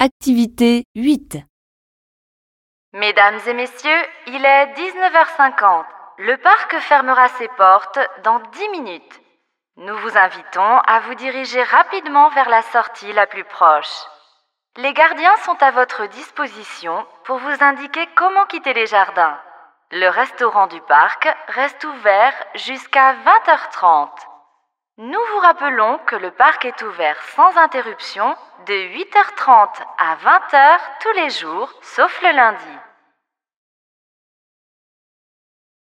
Activité 8. Mesdames et messieurs, il est 19h50. Le parc fermera ses portes dans 10 minutes. Nous vous invitons à vous diriger rapidement vers la sortie la plus proche. Les gardiens sont à votre disposition pour vous indiquer comment quitter les jardins. Le restaurant du parc reste ouvert jusqu'à 20h30. Nous vous rappelons que le parc est ouvert sans interruption de 8h30 à 20h tous les jours, sauf le lundi.